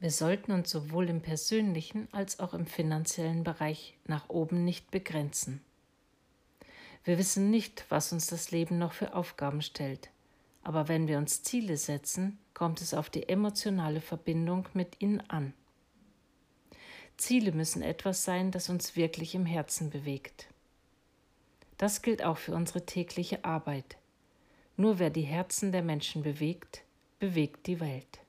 Wir sollten uns sowohl im persönlichen als auch im finanziellen Bereich nach oben nicht begrenzen. Wir wissen nicht, was uns das Leben noch für Aufgaben stellt, aber wenn wir uns Ziele setzen, kommt es auf die emotionale Verbindung mit ihnen an. Ziele müssen etwas sein, das uns wirklich im Herzen bewegt. Das gilt auch für unsere tägliche Arbeit. Nur wer die Herzen der Menschen bewegt, bewegt die Welt.